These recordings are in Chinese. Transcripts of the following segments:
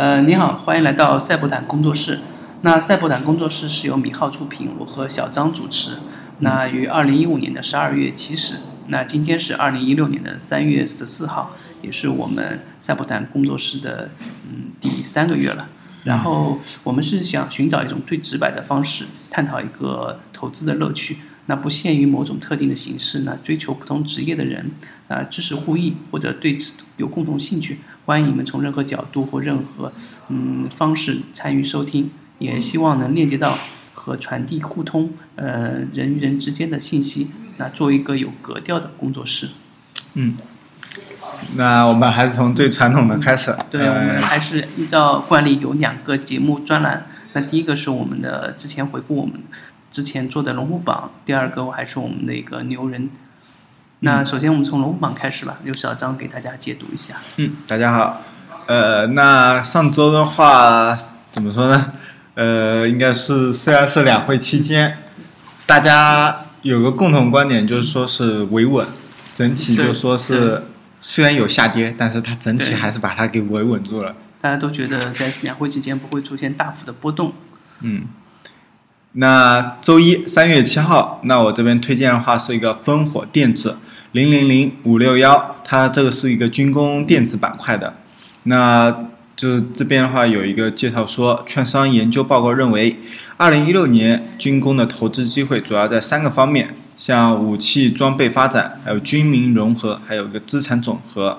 呃，你好，欢迎来到赛博坦工作室。那赛博坦工作室是由米浩出品，我和小张主持。那于二零一五年的十二月起始，那今天是二零一六年的三月十四号，也是我们赛博坦工作室的嗯第三个月了。然后我们是想寻找一种最直白的方式，探讨一个投资的乐趣。那不限于某种特定的形式呢？追求不同职业的人，啊，知识互益或者对此有共同兴趣，欢迎你们从任何角度或任何嗯方式参与收听。也希望能链接到和传递互通呃人与人之间的信息。那做一个有格调的工作室。嗯，那我们还是从最传统的开始。对，我们还是依照惯例有两个节目专栏。那第一个是我们的之前回顾我们之前做的龙虎榜，第二个我还是我们的一个牛人。那首先我们从龙虎榜开始吧，由小张给大家解读一下。嗯，大家好。呃，那上周的话怎么说呢？呃，应该是虽然是两会期间，大家有个共同观点，就是说是维稳，整体就说是虽然有下跌，但是它整体还是把它给维稳住了。大家都觉得在两会期间不会出现大幅的波动。嗯。那周一三月七号，那我这边推荐的话是一个烽火电子零零零五六幺，它这个是一个军工电子板块的，那。就这边的话有一个介绍说，券商研究报告认为，二零一六年军工的投资机会主要在三个方面，像武器装备发展，还有军民融合，还有一个资产总和。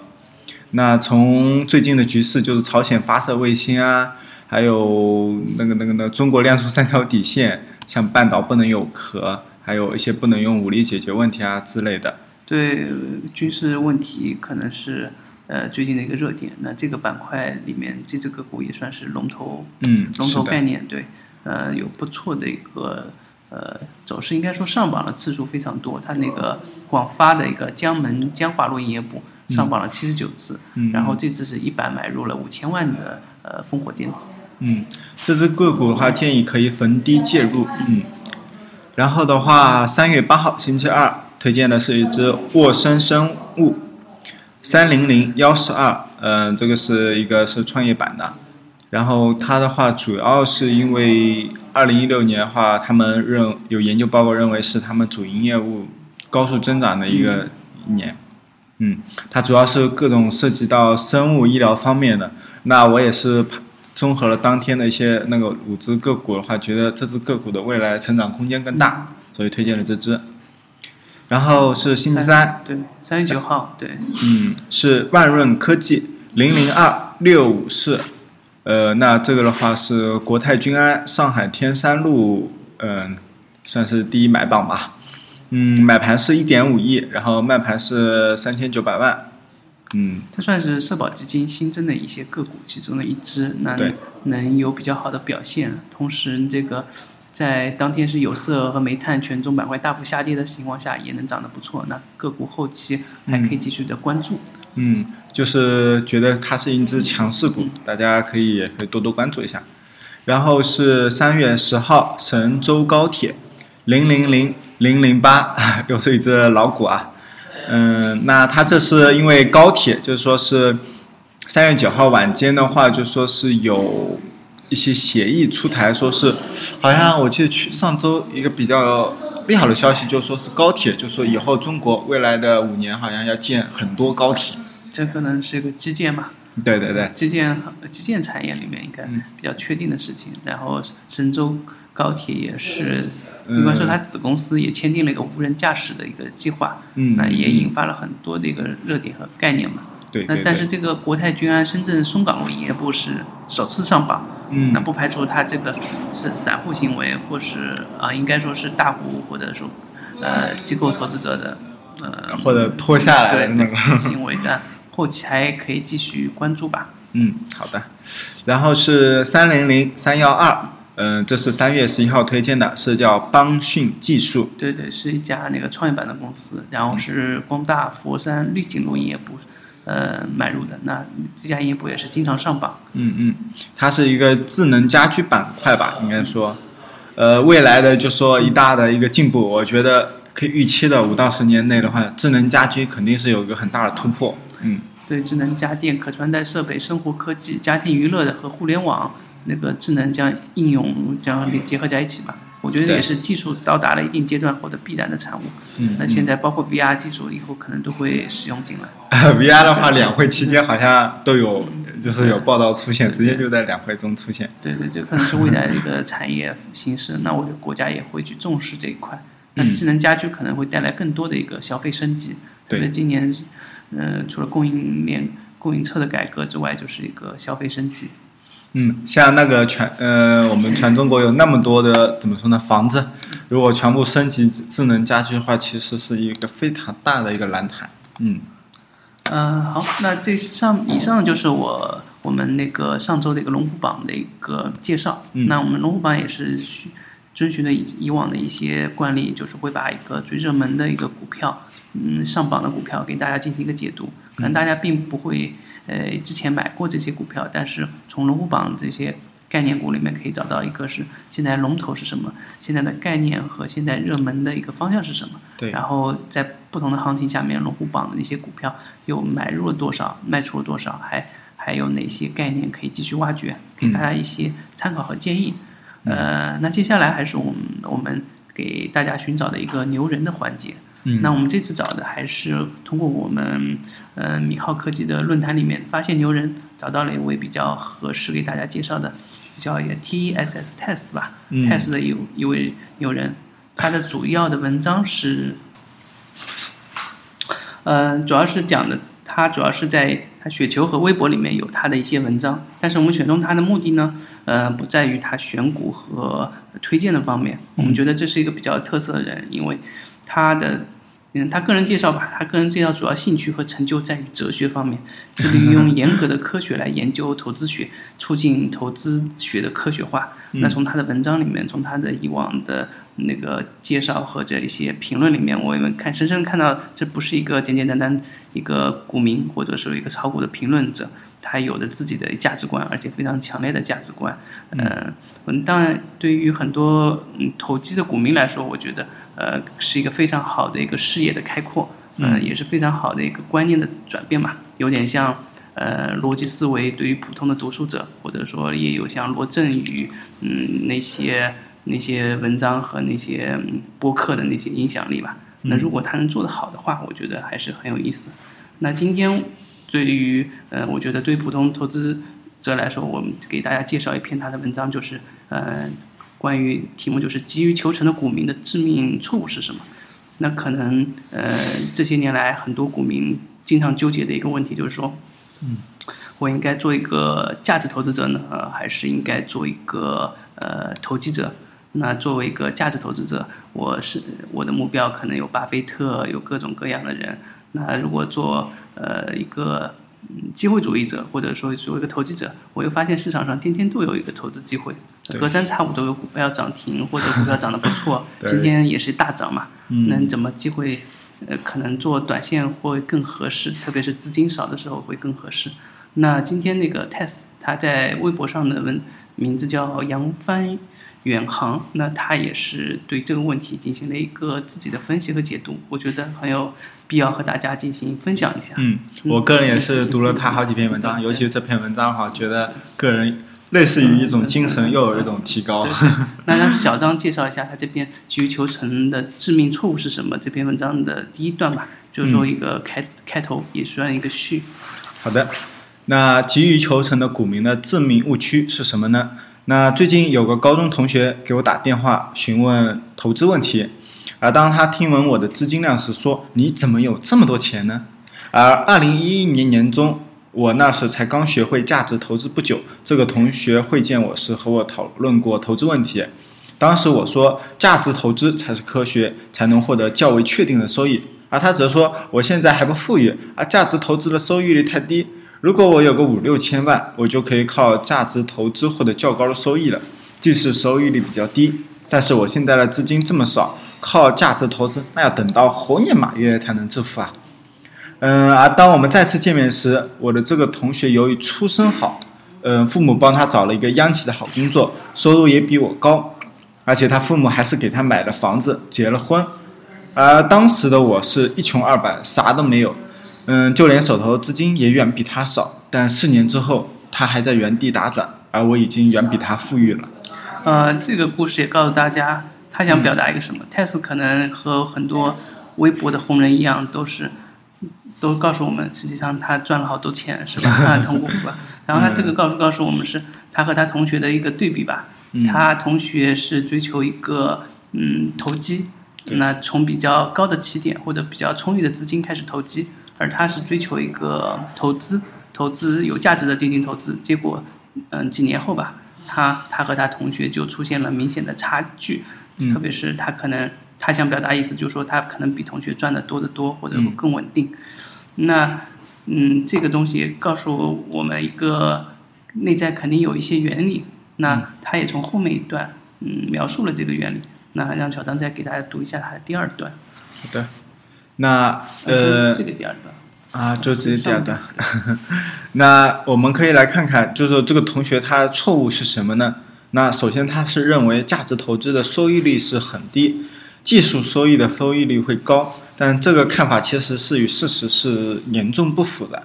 那从最近的局势，就是朝鲜发射卫星啊，还有那个那个那中国亮出三条底线，像半岛不能有壳，还有一些不能用武力解决问题啊之类的。对军事问题可能是。呃，最近的一个热点，那这个板块里面这只个股也算是龙头，嗯，龙头概念，对，呃，有不错的一个呃走势，应该说上榜的次数非常多。它那个广发的一个江门江华路营业部上榜了七十九次，嗯然后这次是一板买入了五千万的呃烽火电子。嗯，这只个股的话建议可以逢低介入，嗯。然后的话，三月八号星期二推荐的是一只沃森生物。三零零幺四二，嗯，这个是一个是创业板的，然后它的话主要是因为二零一六年的话，他们认有研究报告认为是他们主营业务高速增长的一个一年，嗯，它主要是各种涉及到生物医疗方面的，那我也是综合了当天的一些那个五只个股的话，觉得这只个股的未来成长空间更大，所以推荐了这只。然后是星期三，对，三月九号，对，嗯，是万润科技零零二六五四，呃，那这个的话是国泰君安上海天山路，嗯，算是第一买榜吧，嗯，买盘是一点五亿，然后卖盘是三千九百万，嗯，它算是社保基金新增的一些个股其中的一支，那能有比较好的表现，同时这个。在当天是有色和煤炭权重板块大幅下跌的情况下，也能涨得不错。那个股后期还可以继续的关注。嗯，就是觉得它是一只强势股，大家可以也可以多多关注一下。然后是三月十号，神州高铁零零零零零八，又是一只老股啊。嗯，那它这是因为高铁，就是说是三月九号晚间的话，就说是有。一些协议出台，说是好像我记得去上周一个比较利好的消息，就说是高铁，就说以后中国未来的五年好像要建很多高铁。这可能是一个基建嘛？对对对，基建基建产业里面应该比较确定的事情。然后神州高铁也是，应该说它子公司也签订了一个无人驾驶的一个计划，那也引发了很多的一个热点和概念嘛。对。那但是这个国泰君安深圳松岗路营业部是首次上榜。嗯，那不排除他这个是散户行为，或是啊，应该说是大户或者说呃机构投资者的呃或者拖下来的那个行为，但后期还可以继续关注吧。嗯，好的。然后是三零零三幺二，嗯，这是三月十一号推荐的，是叫邦讯技术。对对，是一家那个创业板的公司，然后是光大佛山绿景路营业部。呃，买入的那这家营业部也是经常上榜。嗯嗯，它是一个智能家居板块吧，应该说，呃，未来的就说一大的一个进步，我觉得可以预期的五到十年内的话，智能家居肯定是有一个很大的突破。嗯，对智能家电、可穿戴设备、生活科技、家庭娱乐的和互联网那个智能将应用将结合在一起吧。我觉得也是技术到达了一定阶段后的必然的产物。嗯那现在包括 VR 技术，以后可能都会使用进来。VR 的话，两会期间好像都有，就是有报道出现，直接就在两会中出现。对对，这可能是未来的一个产业形势。那我觉得国家也会去重视这一块。那嗯智能家居可能会带来更多的一个消费升级。特对别今年，呃，除了供应链、供应侧的改革之外，就是一个消费升级。嗯，像那个全呃，我们全中国有那么多的怎么说呢房子，如果全部升级智能家居的话，其实是一个非常大的一个蓝海。嗯嗯、好，那这上以上就是我我们那个上周的一个龙虎榜的一个介绍。嗯那我们龙虎榜也是遵循的以以往的一些惯例，就是会把一个最热门的一个股票，嗯，上榜的股票给大家进行一个解读。可能大家并不会呃之前买过这些股票，但是从龙虎榜这些概念股里面可以找到一个是现在龙头是什么，现在的概念和现在热门的一个方向是什么。对然后在不同的行情下面，龙虎榜的那些股票又买入了多少，卖出了多少，还还有哪些概念可以继续挖掘，给大家一些参考和建议。呃，那接下来还是我们我们给大家寻找的一个牛人的环节。嗯。那我们这次找的还是通过我们呃米浩科技的论坛里面发现牛人，找到了一位比较合适给大家介绍的，叫一个 TSS Test 吧、嗯。T e s t 的一一位牛人，他的主要的文章是，呃，主要是讲的，他主要是在他雪球和微博里面有他的一些文章，但是我们选中他的目的呢，呃，不在于他选股和推荐的方面，我们觉得这是一个比较有特色的人，因为他的。嗯，他个人介绍吧，他个人介绍主要兴趣和成就在于哲学方面，致力于用严格的科学来研究投资学，促进投资学的科学化。那从他的文章里面，从他的以往的那个介绍和这一些评论里面，我们看深深看到，这不是一个简简单单一个股民或者说一个炒股的评论者，他有着自己的价值观，而且非常强烈的价值观。嗯，嗯，当然，对于很多嗯投机的股民来说，我觉得呃是一个非常好的一个视野的开阔，嗯、也是非常好的一个观念的转变嘛，有点像。呃，逻辑思维对于普通的读书者，或者说也有像罗振宇，嗯，那些那些文章和那些嗯播客的那些影响力吧。那如果他能做得好的话，我觉得还是很有意思。那今天对于呃，我觉得对普通投资者来说，我们给大家介绍一篇他的文章，就是呃，关于题目就是急于求成的股民的致命错误是什么？那可能呃这些年来很多股民经常纠结的一个问题就是说，嗯，我应该做一个价值投资者呢，呃，还是应该做一个呃投机者？那作为一个价值投资者，我是我的目标可能有巴菲特，有各种各样的人。那如果做呃一个嗯机会主义者，或者说作为一个投机者，我又发现市场上天天都有一个投资机会，隔三差五都有股票涨停或者股票涨得不错，今天也是大涨嘛。嗯那怎么机会呃可能做短线会更合适，特别是资金少的时候会更合适。那今天那个 Tess 他在微博上的文名字叫扬帆远航，那他也是对这个问题进行了一个自己的分析和解读，我觉得很有必要和大家进行分享一下。嗯，我个人也是读了他好几篇文章，尤其这篇文章的话，觉得个人类似于一种精神，又有一种提高对。那让小张介绍一下他这篇急于求成的致命错误是什么？这篇文章的第一段吧，就是说一个开、开头，也算一个序。好的，那急于求成的股民的致命误区是什么呢？那最近有个高中同学给我打电话询问投资问题，而当他听闻我的资金量时，说：“你怎么有这么多钱呢？”而二零一一年年中，我那时才刚学会价值投资不久，这个同学会见我时和我讨论过投资问题。当时我说，价值投资才是科学，才能获得较为确定的收益。而他则说，我现在还不富裕，而价值投资的收益率太低。如果我有个五六千万，我就可以靠价值投资获得较高的收益了。即使收益率比较低，但是我现在的资金这么少，靠价值投资，那要等到猴年马月才能致富啊。嗯，而当我们再次见面时，我的这个同学由于出身好，嗯，父母帮他找了一个央企的好工作，收入也比我高，而且他父母还是给他买了房子，结了婚。而当时的我是一穷二白，啥都没有。嗯，就连手头资金也远比他少，但四年之后，他还在原地打转，而我已经远比他富裕了。呃，这个故事也告诉大家，他想表达一个什么？泰斯可能和很多微博的红人一样，都是都告诉我们，实际上他赚了好多钱，是吧？啊，通过吧。然后他这个告诉告诉我们，是他和他同学的一个对比吧。他同学是追求一个嗯投机，那从比较高的起点或者比较充裕的资金开始投机，而他是追求一个投资，投资有价值的进行投资。结果嗯几年后吧。他他和他同学就出现了明显的差距，特别是他可能他想表达意思就是说他可能比同学赚的多得多或者更稳定，那嗯这个东西告诉我们一个内在肯定有一些原理，那他也从后面一段嗯描述了这个原理，那让小张再给大家读一下他的第二段。好的，那呃这个第二段。啊，就直接第二段。那我们可以来看看，就是说这个同学他错误是什么呢？那首先他是认为价值投资的收益率是很低，技术收益的收益率会高，但这个看法其实是与事实是严重不符的。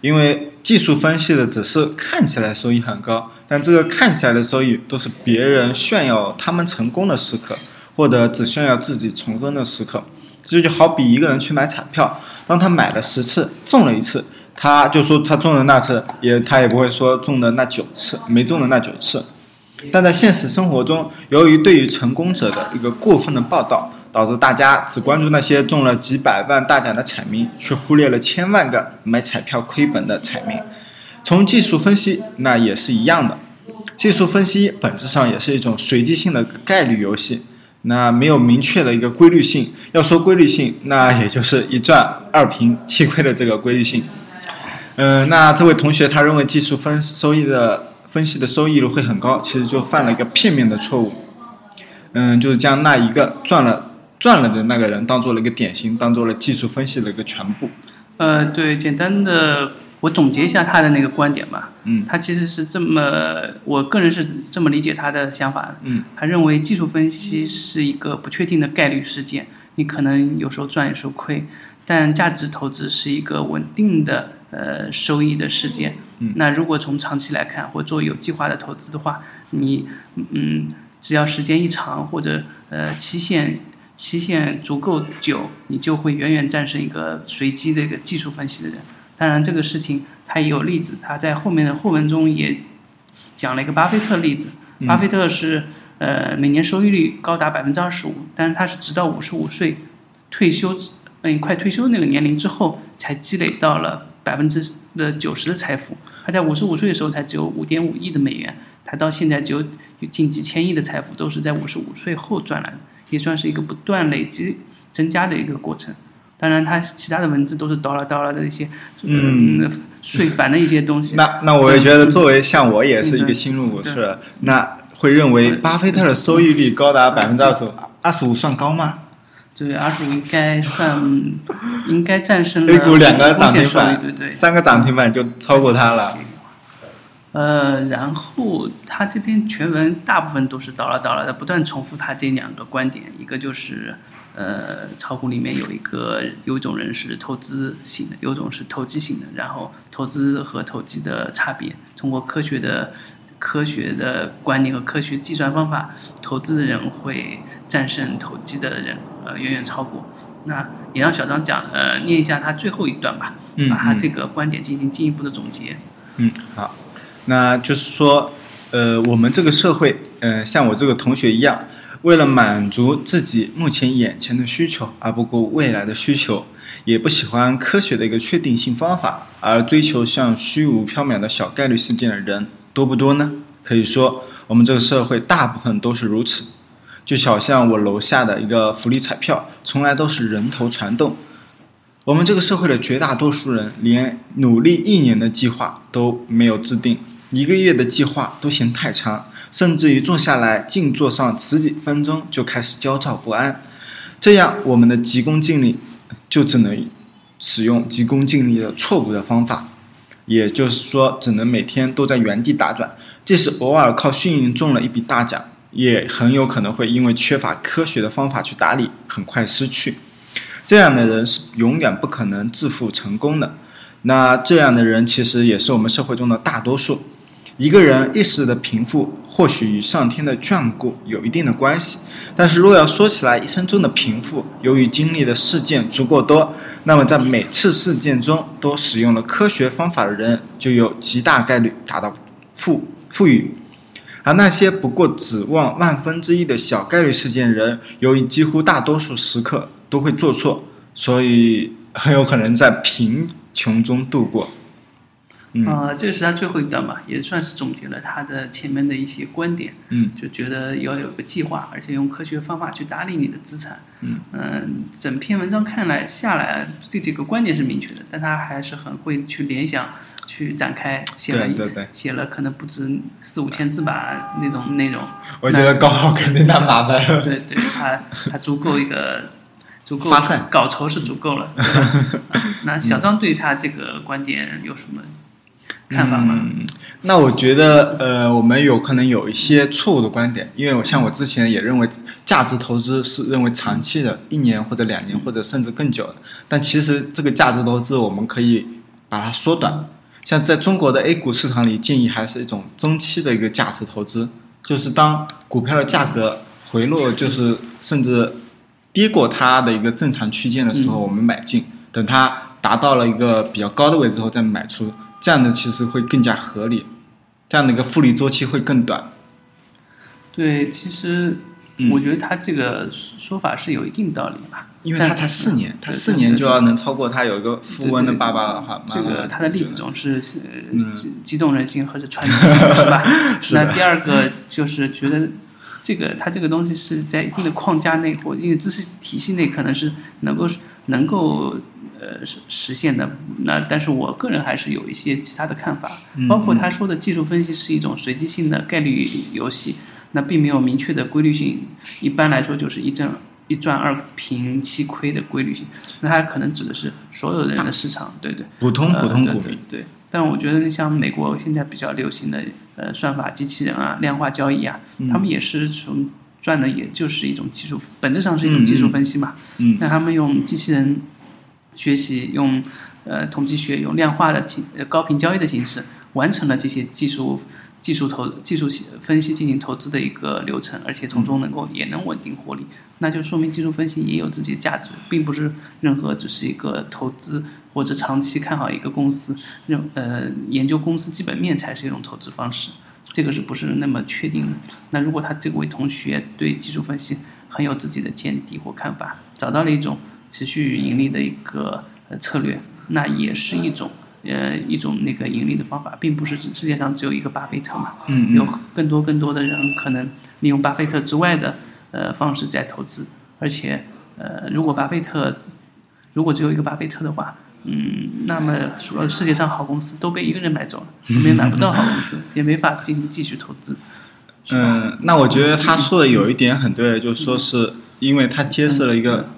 因为技术分析的只是看起来收益很高，但这个看起来的收益都是别人炫耀他们成功的时刻，或者只炫耀自己成功的时刻。这就好比一个人去买彩票。当他买了十次中了一次，他就说他中的那次也他也不会说中的那九次没中的那九次。但在现实生活中，由于对于成功者的一个过分的报道，导致大家只关注那些中了几百万大奖的彩民，却忽略了千万个买彩票亏本的彩民。从技术分析，那也是一样的。技术分析本质上也是一种随机性的概率游戏。那没有明确的一个规律性，要说规律性，那也就是一赚二平七亏的这个规律性。嗯，那这位同学他认为技术分收益的分析的收益率会很高，其实就犯了一个片面的错误。嗯，就是将那一个赚了赚了的那个人当做了一个典型，当做了技术分析的一个全部。呃，对，简单的。我总结一下他的那个观点吧。嗯，他其实是这么，我个人是这么理解他的想法。嗯，他认为技术分析是一个不确定的概率事件，你可能有时候赚，有时候亏。但价值投资是一个稳定的呃收益的事件。嗯，那如果从长期来看，或做有计划的投资的话，你嗯，只要时间一长，或者呃期限期限足够久，你就会远远战胜一个随机的一个技术分析的人。当然，这个事情他也有例子，他在后面的后文中也讲了一个巴菲特例子。巴菲特是呃每年收益率高达百分之二十五，但是他是直到五十五岁退休，嗯快退休那个年龄之后，才积累到了百分之的九十的财富。他在五十五岁的时候才只有五点五亿的美元，他到现在只有近几千亿的财富，都是在五十五岁后赚来的，也算是一个不断累积增加的一个过程。当然，他其他的文字都是叨了叨了的一些，嗯，税烦的一些东西。那那我也觉得，作为像我也是一个新入股市，那会认为巴菲特的收益率高达百分之二十五，二十五算高吗？对，二十五应该算，应该战胜了 A 股两个涨停板，对对，三个涨停板就超过他了。呃，然后他这篇全文大部分都是倒了倒了的，不断重复他这两个观点，一个就是。呃，炒股里面有一个，有一种人是投资型的，有种是投机型的。然后投资和投机的差别，通过科学的、科学的观念和科学计算方法，投资的人会战胜投机的人，呃，远远超过。那也让小张讲，呃，念一下他最后一段吧，把他这个观点进行进一步的总结。嗯，好，那就是说，呃，我们这个社会，嗯，像我这个同学一样。为了满足自己目前眼前的需求而不顾未来的需求，也不喜欢科学的一个确定性方法，而追求像虚无缥缈的小概率事件的人多不多呢？可以说，我们这个社会大部分都是如此。就好像我楼下的一个福利彩票，从来都是人头攒动。我们这个社会的绝大多数人，连努力一年的计划都没有制定，一个月的计划都嫌太长。甚至于坐下来静坐上十几分钟就开始焦躁不安，这样我们的急功近利就只能使用急功近利的错误的方法，也就是说，只能每天都在原地打转。即使偶尔靠幸运中了一笔大奖，也很有可能会因为缺乏科学的方法去打理，很快失去。这样的人是永远不可能致富成功的。那这样的人其实也是我们社会中的大多数。一个人一时的贫富，或许与上天的眷顾有一定的关系，但是若要说起来，一生中的贫富，由于经历的事件足够多，那么在每次事件中都使用了科学方法的人，就有极大概率达到富富裕。而那些不过指望万分之一的小概率事件人，由于几乎大多数时刻都会做错，所以很有可能在贫穷中度过。嗯呃，这个是他最后一段吧，也算是总结了他的前面的一些观点。嗯就觉得要有个计划，而且用科学方法去打理你的资产。嗯整篇文章看来下来，这几个观点是明确的，但他还是很会去联想、去展开，写了一对对对，写了可能不止四五千字吧那种内容。我觉得高考肯定太麻烦了。对对，他他足够一个足够发散稿酬是足够了。对吧啊那小张对他这个观点有什么看法吗？嗯，那我觉得呃，我们有可能有一些错误的观点，因为我像我之前也认为价值投资是认为长期的，一年或者两年或者甚至更久的，但其实这个价值投资我们可以把它缩短。像在中国的 A 股市场里，建议还是一种中期的一个价值投资，就是当股票的价格回落，就是甚至跌过它的一个正常区间的时候，嗯。我们买进，等它达到了一个比较高的位置后再买出，这样的其实会更加合理，这样的一个复利周期会更短。对，其实嗯我觉得他这个说法是有一定道理吧。因为他才四年，他四年就要能超过他有一个富翁的爸爸的话，这个他的例子总是激激动人心或者传奇性，是吧？那第二个就是觉得这个他这个东西是在一定的框架内或一定的知识体系内，可能是能够能够呃实实现的。那但是我个人还是有一些其他的看法，嗯包括他说的技术分析是一种随机性的概率游戏，那并没有明确的规律性。一般来说就是一挣一赚二平七亏的规律性。那它可能指的是所有人的市场，对对。普通普通股民，呃对但我觉得像美国现在比较流行的呃算法机器人啊、量化交易啊，嗯他们也是从赚的也就是一种技术，本质上是一种技术分析嘛。嗯但他们用机器人学习，用呃统计学、用量化的形呃高频交易的形式，完成了这些技术技术投技术分析进行投资的一个流程，而且从中能够也能稳定获利，那就说明技术分析也有自己的价值，并不是任何只是一个投资或者长期看好一个公司，认呃研究公司基本面才是一种投资方式，这个是不是那么确定的？那如果他这位同学对技术分析很有自己的见地或看法，找到了一种持续盈利的一个呃策略，那也是一种呃一种那个盈利的方法，并不是世界上只有一个巴菲特嘛，嗯有更多更多的人可能利用巴菲特之外的呃方式在投资，而且呃如果巴菲特如果只有一个巴菲特的话。嗯，那么所有世界上好公司都被一个人买走了，我们也买不到好公司，也没法进行继续投资。嗯，那我觉得他说的有一点很对，就是说是因为他揭示了一个，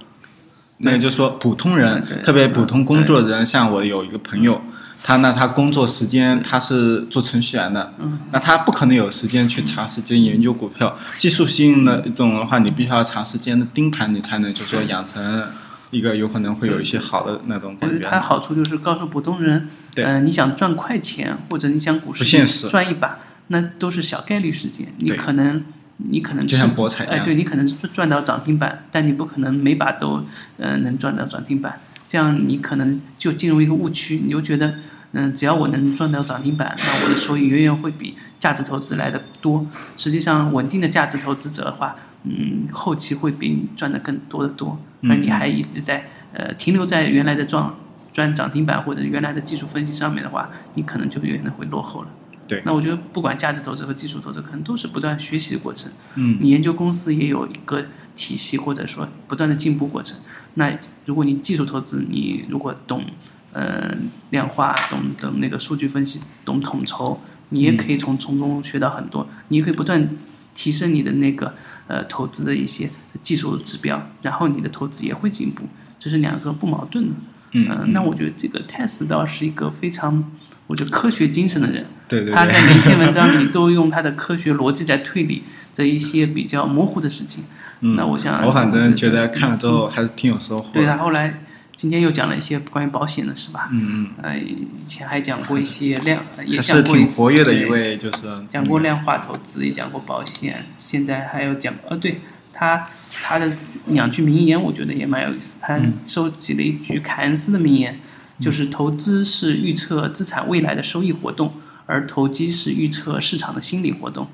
那个就是说普通人对，特别普通工作的人，像我有一个朋友，他那他工作时间他是做程序员的，嗯。那他不可能有时间去长时间研究股票，技术性的一种的话，你必须要长时间的盯盘，你才能就是说养成一个有可能会有一些好的那种感觉。它好处就是告诉普通人，嗯呃，你想赚快钱或者你想股市赚一把，那都是小概率事件。你可能你可能就像博彩一样对你可能赚到涨停板，但你不可能每把都呃能赚到涨停板，这样你可能就进入一个误区，你就觉得。嗯，只要我能赚到涨停板，那我的收益远远会比价值投资来的多。实际上，稳定的价值投资者的话，嗯，后期会比你赚的更多的多，嗯而你还一直在呃停留在原来的赚赚涨停板或者原来的技术分析上面的话，你可能就远远会落后了。对那我觉得不管价值投资和技术投资，可能都是不断学习的过程。嗯，你研究公司也有一个体系，或者说不断的进步过程。那如果你技术投资，你如果懂呃量化，懂懂那个数据分析，懂统筹，你也可以从从中学到很多。你也可以不断提升你的那个呃投资的一些技术指标，然后你的投资也会进步，这是两个不矛盾的。嗯呃那我觉得这个泰斯倒是一个非常，我觉得科学精神的人。对对他在，每一篇文章里都用他的科学逻辑在推理这一些比较模糊的事情。嗯，那我想我反正觉得看了之后还是挺有收获的。对他后来今天又讲了一些关于保险的，是吧？嗯嗯呃，以前还讲过一些量，嗯，也是挺讲过一次活跃的一位，就是讲过量化投资，也讲过保险，现在还有讲呃，对他他的两句名言，我觉得也蛮有意思。他嗯收集了一句凯恩斯的名言，就是投资是预测资产未来的收益活动，而投机是预测市场的心理活动。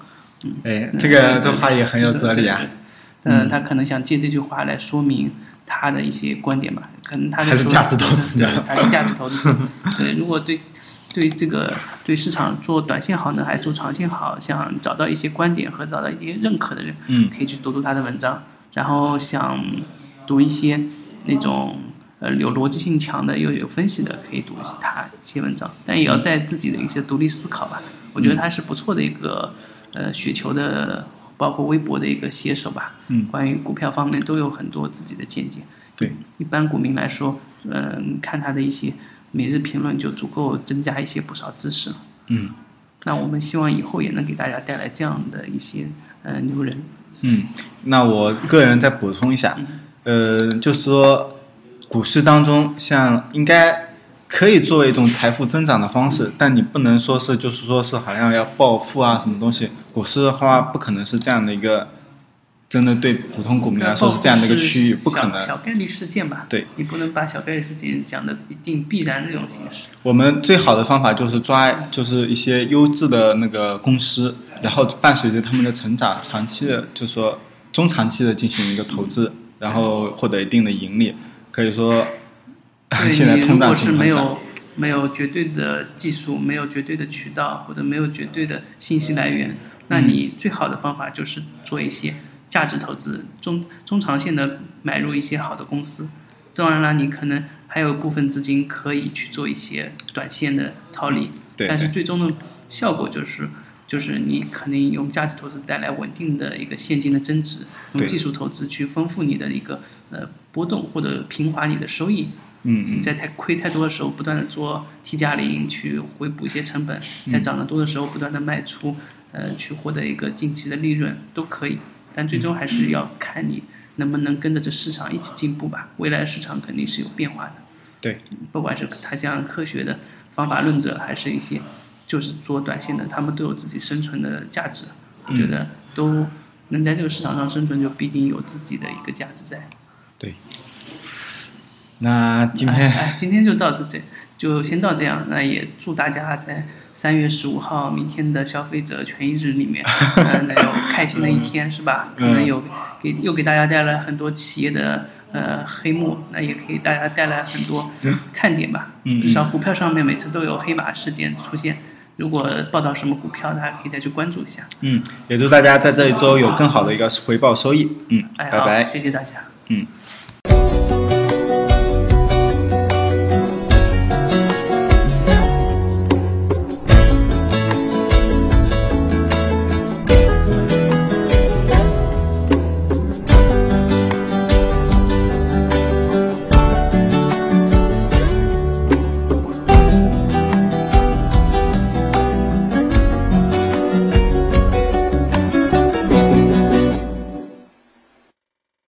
嗯哎，嗯这个这话也很有哲理啊对。对对呃，他可能想借这句话来说明他的一些观点吧，可能他还是价值投资对还是价值投资。对，如果对对这个对市场做短线好呢，还是做长线好，想找到一些观点和找到一些认可的人，嗯可以去读读他的文章。然后想读一些那种呃有逻辑性强的又有分析的，可以读他一些文章，但也要带自己的一些独立思考吧。我觉得他是不错的一个呃雪球的，包括微博的一个写手吧。嗯，关于股票方面都有很多自己的见解。对，一般股民来说，嗯、看他的一些每日评论就足够增加一些不少知识了。嗯那我们希望以后也能给大家带来这样的一些呃牛人。嗯，那我个人再补充一下，呃，就是说股市当中，像应该可以作为一种财富增长的方式，但你不能说是就是说是好像要暴富啊什么东西。股市的话，不可能是这样的一个，真的对普通股民来说是这样的一个区域，不可能。小概率事件吧？对，你不能把小概率事件讲的一定必然这种形式。我们最好的方法就是抓，就是一些优质的那个公司，然后伴随着他们的成长，长期的，就是说中长期的进行一个投资，然后获得一定的盈利。可以说，现在通胀情况下，没有没有绝对的技术，没有绝对的渠道，或者没有绝对的信息来源，那嗯你最好的方法就是做一些价值投资，中中长线的买入一些好的公司。当然了，你可能还有部分资金可以去做一些短线的套利，对但是最终的效果就是。就是你可能用价值投资带来稳定的一个现金的增值，用技术投资去丰富你的一个呃波动或者平滑你的收益，嗯嗯，你在太亏太多的时候，不断的做 T 加零去回补一些成本，在涨得多的时候不断的卖出，呃，去获得一个近期的利润都可以，但最终还是要看你能不能跟着这市场一起进步吧。未来市场肯定是有变化的，对，不管是他像科学的方法论者，还是一些就是做短线的，他们都有自己生存的价值。我觉得都能在这个市场上生存，就必定有自己的一个价值在。对那今哎天哎，今天就到这，这就先到这样。那也祝大家在三月十五号明天的消费者权益日里面，呃，能有开心的一天，是吧？可能有给又给大家带来很多企业的呃黑幕，那也可以大家带来很多看点吧。嗯至少股票上面每次都有黑马事件出现。如果报道什么股票，大家可以再去关注一下。嗯，也祝大家在这一周有更好的一个回报收益。嗯，哎，拜拜。谢谢大家。嗯。